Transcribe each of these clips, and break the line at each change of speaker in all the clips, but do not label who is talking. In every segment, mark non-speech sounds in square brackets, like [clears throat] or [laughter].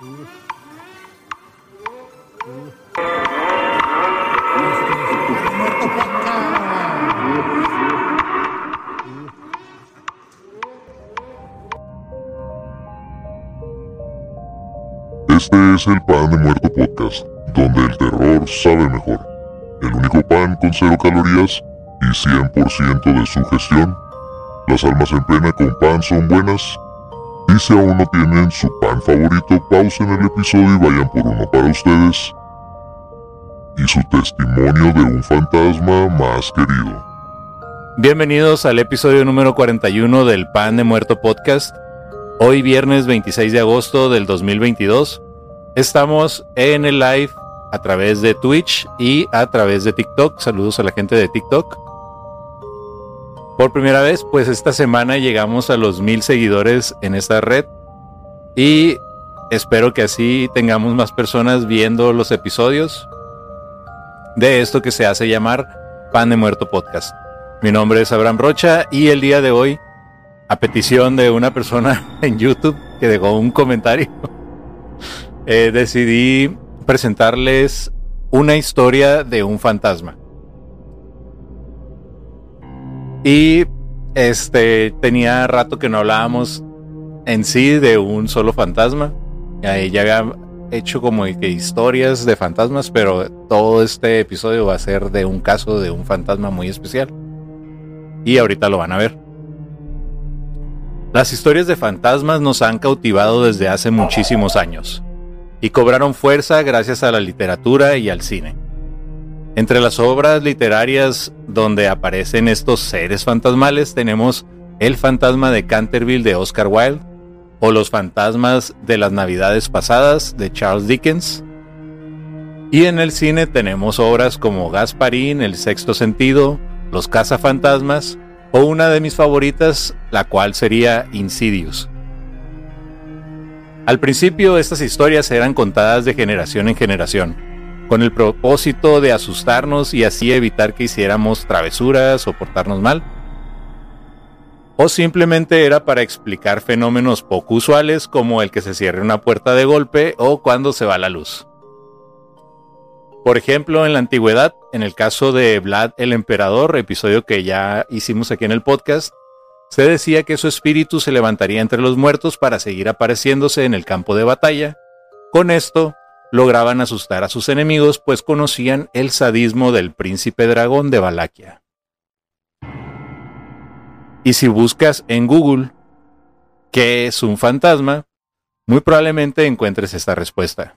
Este es el Pan de Muerto Podcast, donde el terror sabe mejor. El único pan con cero calorías y 100% de su gestión. Las almas en pena con pan son buenas. Y si aún no tienen su pan favorito, pausen el episodio y vayan por uno para ustedes. Y su testimonio de un fantasma más querido.
Bienvenidos al episodio número 41 del Pan de Muerto Podcast. Hoy viernes 26 de agosto del 2022. Estamos en el live a través de Twitch y a través de TikTok. Saludos a la gente de TikTok. Por primera vez, pues esta semana llegamos a los mil seguidores en esta red y espero que así tengamos más personas viendo los episodios de esto que se hace llamar Pan de Muerto Podcast. Mi nombre es Abraham Rocha y el día de hoy, a petición de una persona [laughs] en YouTube que dejó un comentario, [laughs] eh, decidí presentarles una historia de un fantasma. Y este tenía rato que no hablábamos en sí de un solo fantasma. Ya había hecho como que historias de fantasmas, pero todo este episodio va a ser de un caso de un fantasma muy especial. Y ahorita lo van a ver. Las historias de fantasmas nos han cautivado desde hace muchísimos años y cobraron fuerza gracias a la literatura y al cine. Entre las obras literarias donde aparecen estos seres fantasmales tenemos El fantasma de Canterville de Oscar Wilde o Los fantasmas de las navidades pasadas de Charles Dickens. Y en el cine tenemos obras como Gasparín, El sexto sentido, Los cazafantasmas o una de mis favoritas, la cual sería Insidious. Al principio estas historias eran contadas de generación en generación, con el propósito de asustarnos y así evitar que hiciéramos travesuras o portarnos mal. O simplemente era para explicar fenómenos poco usuales como el que se cierre una puerta de golpe o cuando se va la luz. Por ejemplo, en la antigüedad, en el caso de Vlad el Emperador, episodio que ya hicimos aquí en el podcast, se decía que su espíritu se levantaría entre los muertos para seguir apareciéndose en el campo de batalla. Con esto, lograban asustar a sus enemigos, pues conocían el sadismo del príncipe dragón de Valaquia. Y si buscas en Google qué es un fantasma, muy probablemente encuentres esta respuesta.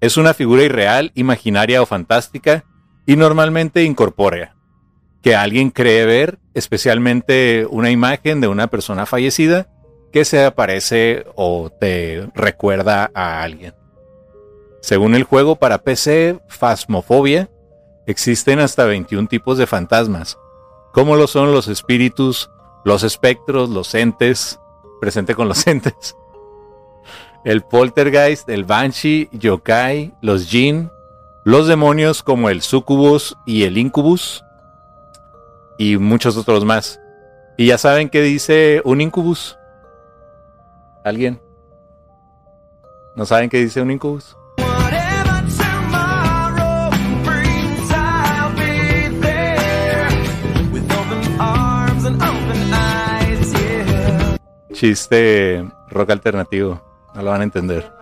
Es una figura irreal, imaginaria o fantástica y normalmente incorpórea, que alguien cree ver, especialmente una imagen de una persona fallecida que se aparece o te recuerda a alguien. Según el juego para PC Phasmophobia, existen hasta 21 tipos de fantasmas, como lo son los espíritus, los espectros, los entes, presente con los [laughs] entes, el poltergeist, el banshee, yokai, los jin, los demonios como el sucubus y el incubus, y muchos otros más. Y ya saben qué dice un incubus. ¿Alguien? ¿No saben qué dice un incubus? Chiste rock alternativo. No lo van a entender.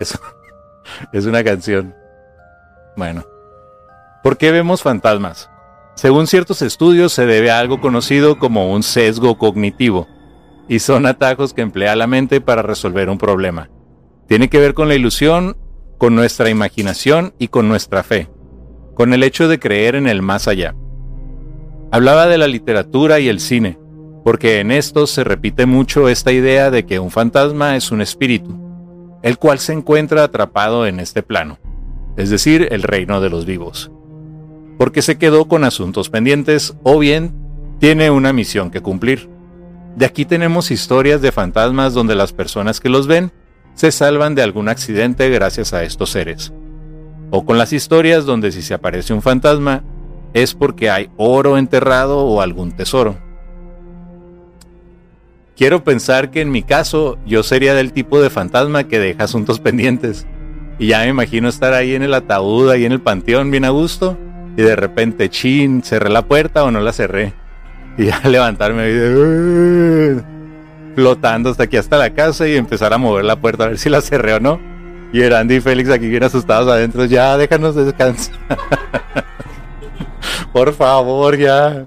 Es, [laughs] es una canción. Bueno. ¿Por qué vemos fantasmas? Según ciertos estudios se debe a algo conocido como un sesgo cognitivo, y son atajos que emplea la mente para resolver un problema. Tiene que ver con la ilusión, con nuestra imaginación y con nuestra fe, con el hecho de creer en el más allá. Hablaba de la literatura y el cine, porque en estos se repite mucho esta idea de que un fantasma es un espíritu, el cual se encuentra atrapado en este plano, es decir, el reino de los vivos porque se quedó con asuntos pendientes o bien tiene una misión que cumplir. De aquí tenemos historias de fantasmas donde las personas que los ven se salvan de algún accidente gracias a estos seres. O con las historias donde si se aparece un fantasma es porque hay oro enterrado o algún tesoro. quiero pensar que en mi caso yo sería del tipo de fantasma que deja asuntos [laughs] pendientes. Y ya me imagino estar ahí en el ataúd, ahí en el panteón, bien a gusto. Y de repente, chin, cerré la puerta o no la cerré. [laughs] Y ya levantarme ahí flotando hasta aquí, hasta la casa y empezar a mover la puerta a ver si la cerré o no. Y Erandi y Félix aquí bien asustados adentro. Ya, déjanos descansar. [laughs] Por favor, ya.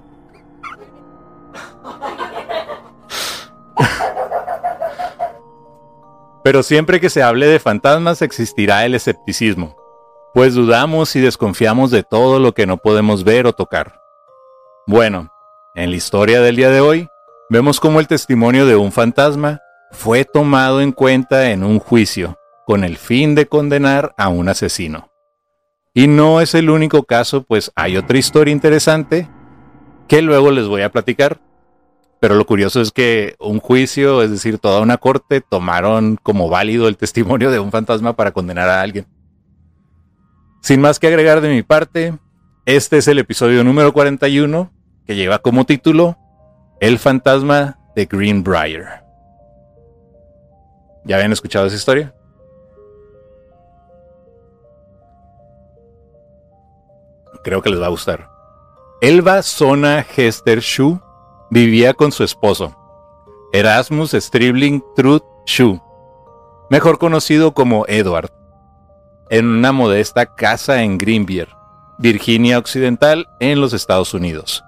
[laughs] Pero siempre que se hable de fantasmas existirá el escepticismo, pues dudamos y desconfiamos de todo lo que no podemos ver o tocar. Bueno, en la historia del día de hoy, vemos cómo el testimonio de un fantasma fue tomado en cuenta en un juicio, con el fin de condenar a un asesino. Y no es el único caso, pues hay otra historia interesante que luego les voy a platicar. Pero lo curioso es que un juicio, es decir, toda una corte, tomaron como válido el testimonio de un fantasma para condenar a alguien. Sin más que agregar de mi parte, este es el episodio número 41 que lleva como título El fantasma de Greenbrier. ¿Ya habían escuchado esa historia? Creo que les va a gustar. Elva Sona Hester Shu vivía con su esposo, Erasmus Stribling Truth Shu, mejor conocido como Edward, en una modesta casa en Greenbrier, Virginia Occidental, en los Estados Unidos.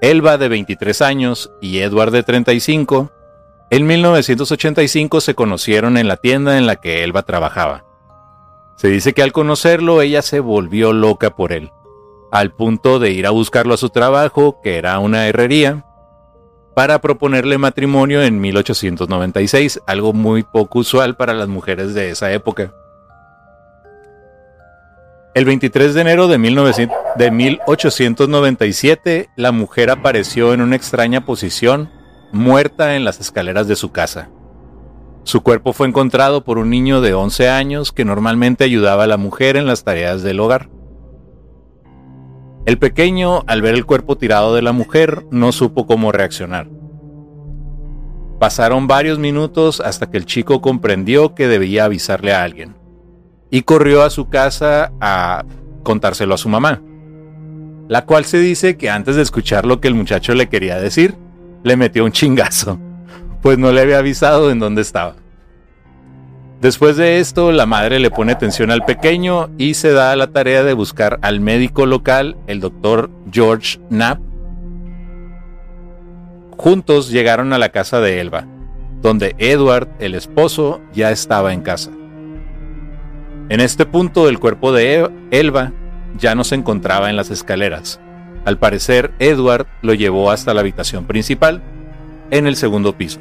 Elba de 23 años y Edward de 35, en 1985 se conocieron en la tienda en la que Elba trabajaba. Se dice que al conocerlo ella se volvió loca por él, al punto de ir a buscarlo a su trabajo, que era una herrería, para proponerle matrimonio en 1896, algo muy poco usual para las mujeres de esa época. El 23 de enero de, 1897, la mujer apareció en una extraña posición, muerta en las escaleras de su casa. Su cuerpo fue encontrado por un niño de 11 años que normalmente ayudaba a la mujer en las tareas del hogar. El pequeño, al ver el cuerpo tirado de la mujer, no supo cómo reaccionar. Pasaron varios minutos hasta que el chico comprendió que debía avisarle a alguien y corrió a su casa a contárselo a su mamá, la cual se dice que antes de escuchar lo que el muchacho le quería decir, le metió un chingazo, pues no le había avisado en dónde estaba. Después de esto, la madre le pone atención al pequeño y se da a la tarea de buscar al médico local, el doctor George Knapp. Juntos llegaron a la casa de Elba, donde Edward, el esposo, ya estaba en casa. En este punto el cuerpo de Elba ya no se encontraba en las escaleras. Al parecer, Edward lo llevó hasta la habitación principal, en el segundo piso.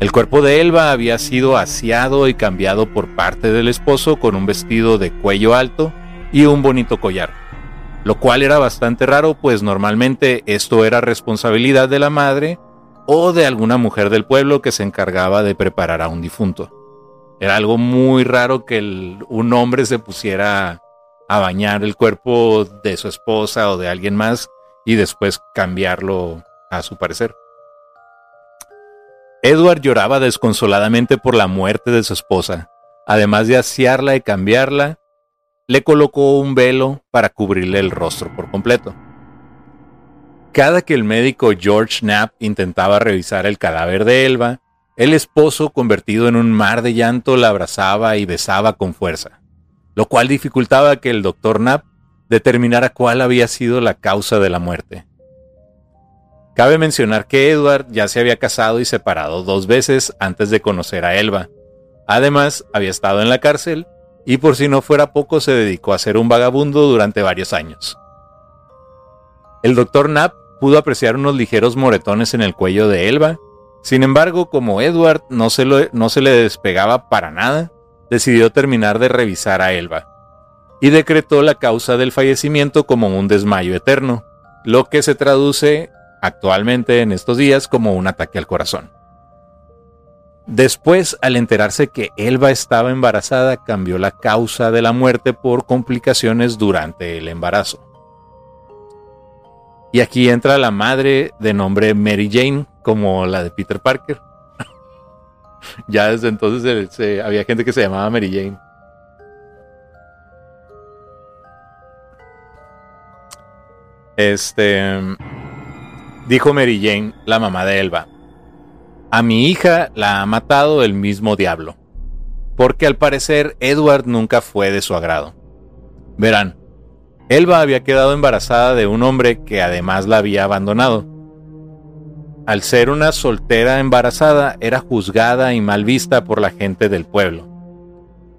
El cuerpo de Elba había sido aseado y cambiado por parte del esposo con un vestido de cuello alto y un bonito collar, lo cual era bastante raro, pues normalmente esto era responsabilidad de la madre o de alguna mujer del pueblo que se encargaba de preparar a un difunto. Era algo muy raro que un hombre se pusiera a bañar el cuerpo de su esposa o de alguien más y después cambiarlo a su parecer. Edward lloraba desconsoladamente por la muerte de su esposa. Además de asearla y cambiarla, le colocó un velo para cubrirle el rostro por completo. Cada que el médico George Knapp intentaba revisar el cadáver de Elba, el esposo, convertido en un mar de llanto, la abrazaba y besaba con fuerza, lo cual dificultaba que el doctor Knapp determinara cuál había sido la causa de la muerte. Cabe mencionar que Edward ya se había casado y separado dos veces antes de conocer a Elba. Además, había estado en la cárcel y por si no fuera poco se dedicó a ser un vagabundo durante varios años. El doctor Knapp pudo apreciar unos ligeros moretones en el cuello de Elba sin embargo, como Edward no se, le despegaba para nada, decidió terminar de revisar a Elba y decretó la causa del fallecimiento como un desmayo eterno, lo que se traduce actualmente en estos días como un ataque al corazón. Después, al enterarse que Elba estaba embarazada, cambió la causa de la muerte por complicaciones durante el embarazo. Y aquí entra la madre de nombre Mary Jane, como la de Peter Parker. [laughs] ya desde entonces había gente que se llamaba Mary Jane. Este. Dijo Mary Jane, la mamá de Elba. A mi hija la ha matado el mismo diablo. Porque al parecer Edward nunca fue de su agrado. Verán, Elba había quedado embarazada de un hombre que además la había abandonado. Al ser una soltera embarazada, era juzgada y mal vista por la gente del pueblo,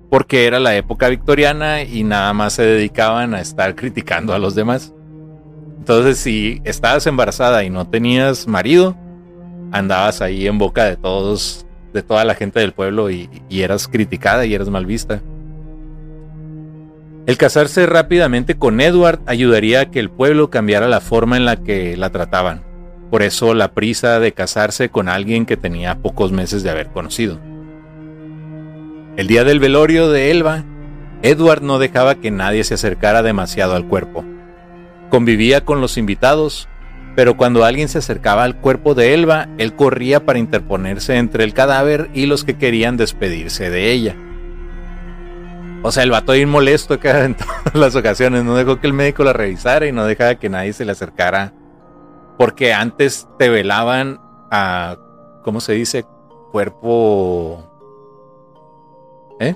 porque era la época victoriana y nada más se dedicaban a estar criticando a los demás. Entonces, si estabas embarazada y no tenías marido, andabas ahí en boca de todos, de toda la gente del pueblo y, y eras criticada y eras mal vista. El casarse rápidamente con Edward ayudaría a que el pueblo cambiara la forma en la que la trataban. Por eso la prisa de casarse con alguien que tenía pocos meses de haber conocido. El día del velorio de Elba, Edward no dejaba que nadie se acercara demasiado al cuerpo. Convivía con los invitados, pero cuando alguien se acercaba al cuerpo de Elba, él corría para interponerse entre el cadáver y los que querían despedirse de ella. O sea, el vato ahí molesto acá [laughs] en todas las ocasiones. No dejó que el médico la revisara y no dejaba que nadie se le acercara. Porque antes te velaban a, ¿cómo se dice? Cuerpo... ¿Eh?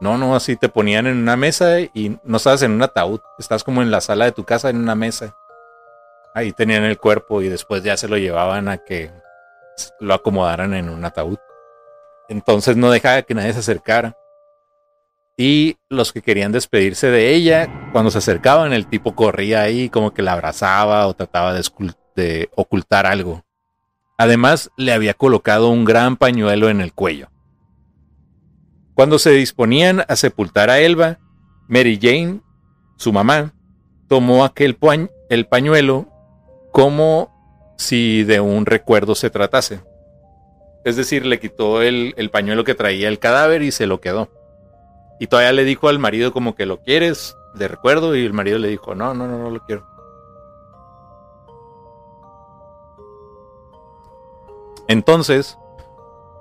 No, no, así te ponían en una mesa y no estabas en un ataúd. Estás como en la sala de tu casa en una mesa. Ahí tenían el cuerpo y después ya se lo llevaban a que lo acomodaran en un ataúd. Entonces no dejaba que nadie se acercara. Y los que querían despedirse de ella, cuando se acercaban, el tipo corría ahí como que la abrazaba o trataba de, ocultar algo. Además, le había colocado un gran pañuelo en el cuello. Cuando se disponían a sepultar a Elba, Mary Jane, su mamá, tomó aquel el pañuelo como si de un recuerdo se tratase. Es decir, le quitó el pañuelo que traía el cadáver y se lo quedó. Y todavía le dijo al marido como que lo quieres, de recuerdo, y el marido le dijo, no, no, no, no lo quiero. Entonces,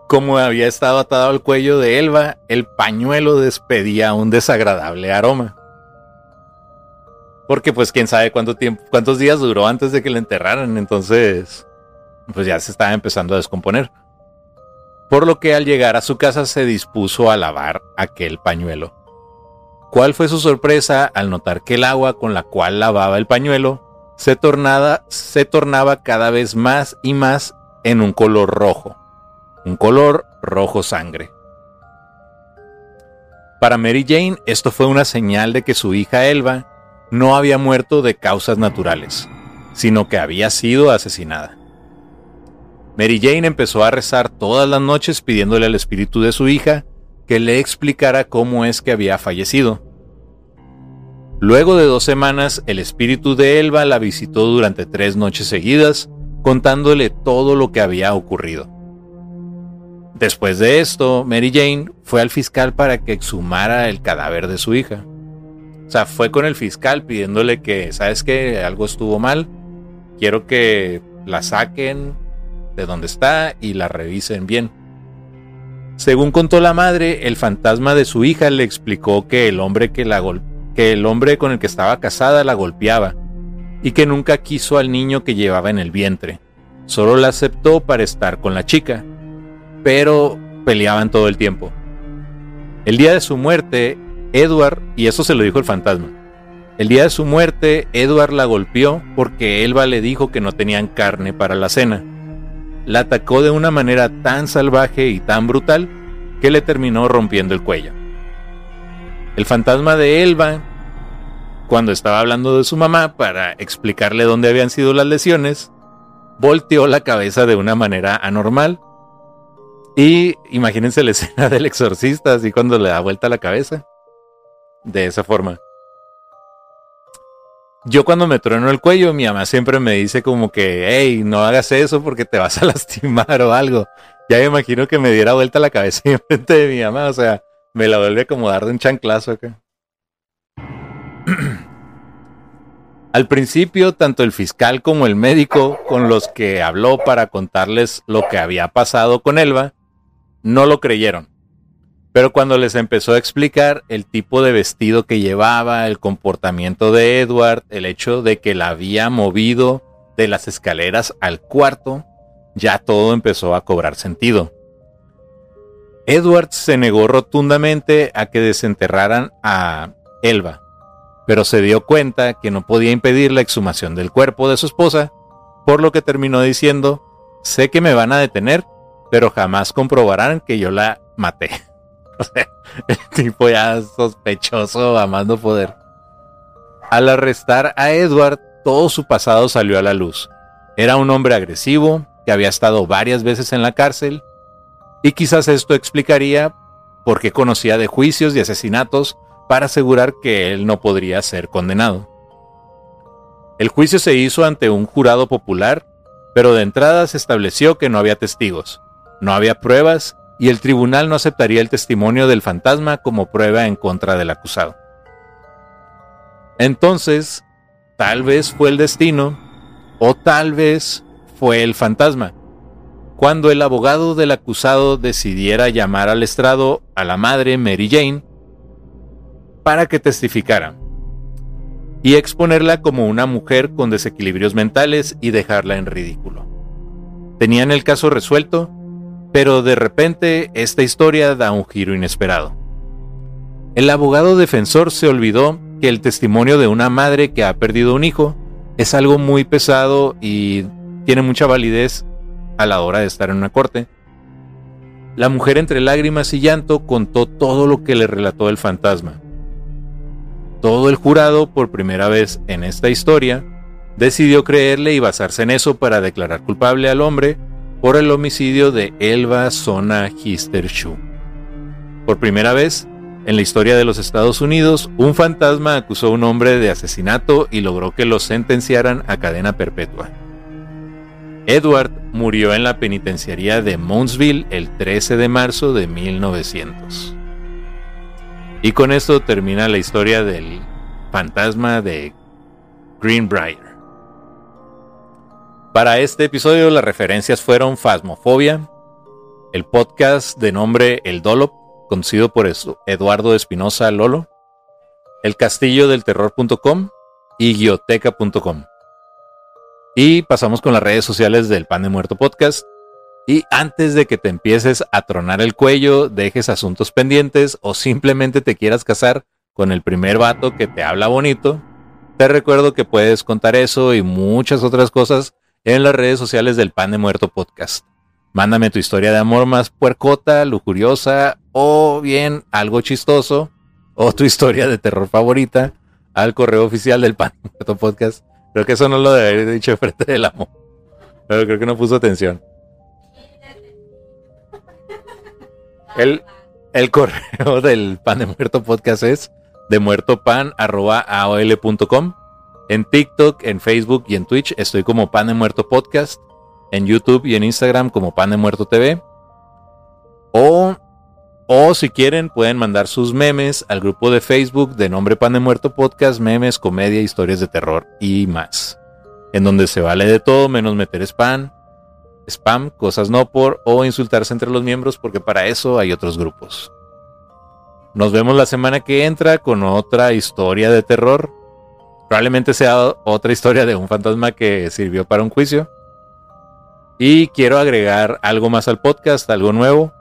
como había estado atado al cuello de Elba, el pañuelo despedía un desagradable aroma. Porque pues quién sabe cuánto tiempo, cuántos días duró antes de que le enterraran, entonces pues ya se estaba empezando a descomponer por lo que al llegar a su casa se dispuso a lavar aquel pañuelo. ¿Cuál fue su sorpresa al notar que el agua con la cual lavaba el pañuelo se, se tornaba cada vez más y más en un color rojo, un color rojo sangre? Para Mary Jane esto fue una señal de que su hija Elba no había muerto de causas naturales, sino que había sido asesinada. Mary Jane empezó a rezar todas las noches pidiéndole al espíritu de su hija que le explicara cómo es que había fallecido. Luego de dos semanas, el espíritu de Elba la visitó durante tres noches seguidas, contándole todo lo que había ocurrido. Después de esto, Mary Jane fue al fiscal para que exhumara el cadáver de su hija. O sea, fue con el fiscal pidiéndole que, ¿sabes qué? Algo estuvo mal. Quiero que la saquen, de dónde está y la revisen bien. Según contó la madre, el fantasma de su hija le explicó que el hombre que la que el hombre con el que estaba casada la golpeaba y que nunca quiso al niño que llevaba en el vientre. Solo la aceptó para estar con la chica, pero peleaban todo el tiempo. El día de su muerte, Edward, y eso se lo dijo el fantasma, el día de su muerte, Edward la golpeó porque Elba le dijo que no tenían carne para la cena la atacó de una manera tan salvaje y tan brutal que le terminó rompiendo el cuello. El fantasma de Elba, cuando estaba hablando de su mamá para explicarle dónde habían sido las lesiones, volteó la cabeza de una manera anormal. Y imagínense la escena del exorcista, así cuando le da vuelta la cabeza. De esa forma. Yo cuando me trueno el cuello, mi mamá siempre me dice como que, hey, no hagas eso porque te vas a [laughs] lastimar o algo. Ya me imagino que me diera vuelta la cabeza [laughs] en frente de mi mamá, o sea, me la vuelve a acomodar de un chanclazo acá. [clears throat] Al principio, tanto el fiscal como el médico con los que habló para contarles lo que había pasado con Elba, no lo creyeron. Pero cuando les empezó a explicar el tipo de vestido que llevaba, el comportamiento de Edward, el hecho de que la había movido de las escaleras al cuarto, ya todo empezó a cobrar sentido. Edward se negó rotundamente a que desenterraran a Elba, pero se dio cuenta que no podía impedir la exhumación del cuerpo de su esposa, por lo que terminó diciendo, sé que me van a detener, pero jamás comprobarán que yo la maté. [laughs] Sea, el tipo ya sospechoso a más no poder. Al arrestar a Edward, todo su pasado salió a la luz. Era un hombre agresivo, que había estado varias veces en la cárcel, y quizás esto explicaría por qué conocía de juicios y asesinatos para asegurar que él no podría ser condenado. El juicio se hizo ante un jurado popular, pero de entrada se estableció que no había testigos, no había pruebas y el tribunal no aceptaría el testimonio del fantasma como prueba en contra del acusado. Entonces, tal vez fue el destino o tal vez fue el fantasma. Cuando el abogado del acusado decidiera llamar al estrado a la madre Mary Jane para que testificara y exponerla como una mujer con desequilibrios mentales y dejarla en ridículo. Tenían el caso resuelto pero de repente esta historia da un giro inesperado. El abogado defensor se olvidó que el testimonio de una madre que ha perdido un hijo es algo muy pesado y tiene mucha validez a la hora de estar en una corte. La mujer entre lágrimas y llanto contó todo lo que le relató el fantasma. Todo el jurado, por primera vez en esta historia, decidió creerle y basarse en eso para declarar culpable al hombre por el homicidio de Elva Sona Histershu. Por primera vez en la historia de los Estados Unidos, un fantasma acusó a un hombre de asesinato y logró que lo sentenciaran a cadena perpetua. Edward murió en la penitenciaría de Moundsville el 13 de marzo de 1900. Y con esto termina la historia del fantasma de Greenbrier. Para este episodio las referencias fueron Fasmofobia, el podcast de nombre El Dolop, conocido por Eduardo Espinosa Lolo, el castillo del terror.com y guioteca.com. Y pasamos con las redes sociales del Pan de Muerto Podcast. Y antes de que te empieces a tronar el cuello, dejes asuntos pendientes o simplemente te quieras casar con el primer vato que te habla bonito, te recuerdo que puedes contar eso y muchas otras cosas en las redes sociales del Pan de Muerto Podcast. Mándame tu historia de amor más puercota, lujuriosa o bien algo chistoso o tu historia de terror favorita al correo oficial del Pan de Muerto Podcast. Creo que eso no lo debería haber dicho frente del amor. Pero creo que no puso atención. El, el correo [laughs] del Pan de Muerto Podcast es de muertopan.aol.com en TikTok, en Facebook y en Twitch estoy como Pan de Muerto Podcast. En YouTube y en Instagram como Pan de Muerto TV. O, o si quieren pueden mandar sus memes al grupo de Facebook de nombre Pan de Muerto Podcast, memes, comedia, historias de terror y más. En donde se vale de todo menos meter spam, spam, cosas no por o insultarse entre los miembros porque para eso hay otros grupos. Nos vemos la semana que entra con otra historia de terror. Probablemente sea otra historia de un fantasma que sirvió para un juicio. Y quiero agregar algo más al podcast, algo nuevo.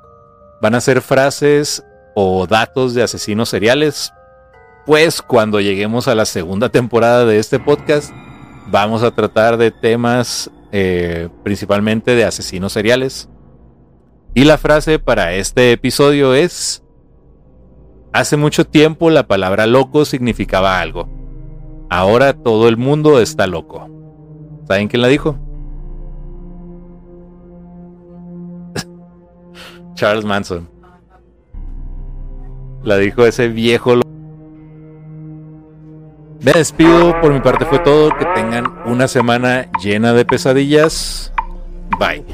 Van a ser frases o datos de asesinos seriales. Pues cuando lleguemos a la segunda temporada de este podcast, vamos a tratar de temas eh, principalmente de asesinos seriales. Y la frase para este episodio es, hace mucho tiempo la palabra loco significaba algo. Ahora todo el mundo está loco. ¿Saben quién la dijo? [laughs] Charles Manson. La dijo ese viejo. Me despido, por mi parte fue todo. Que tengan una semana llena de pesadillas. Bye.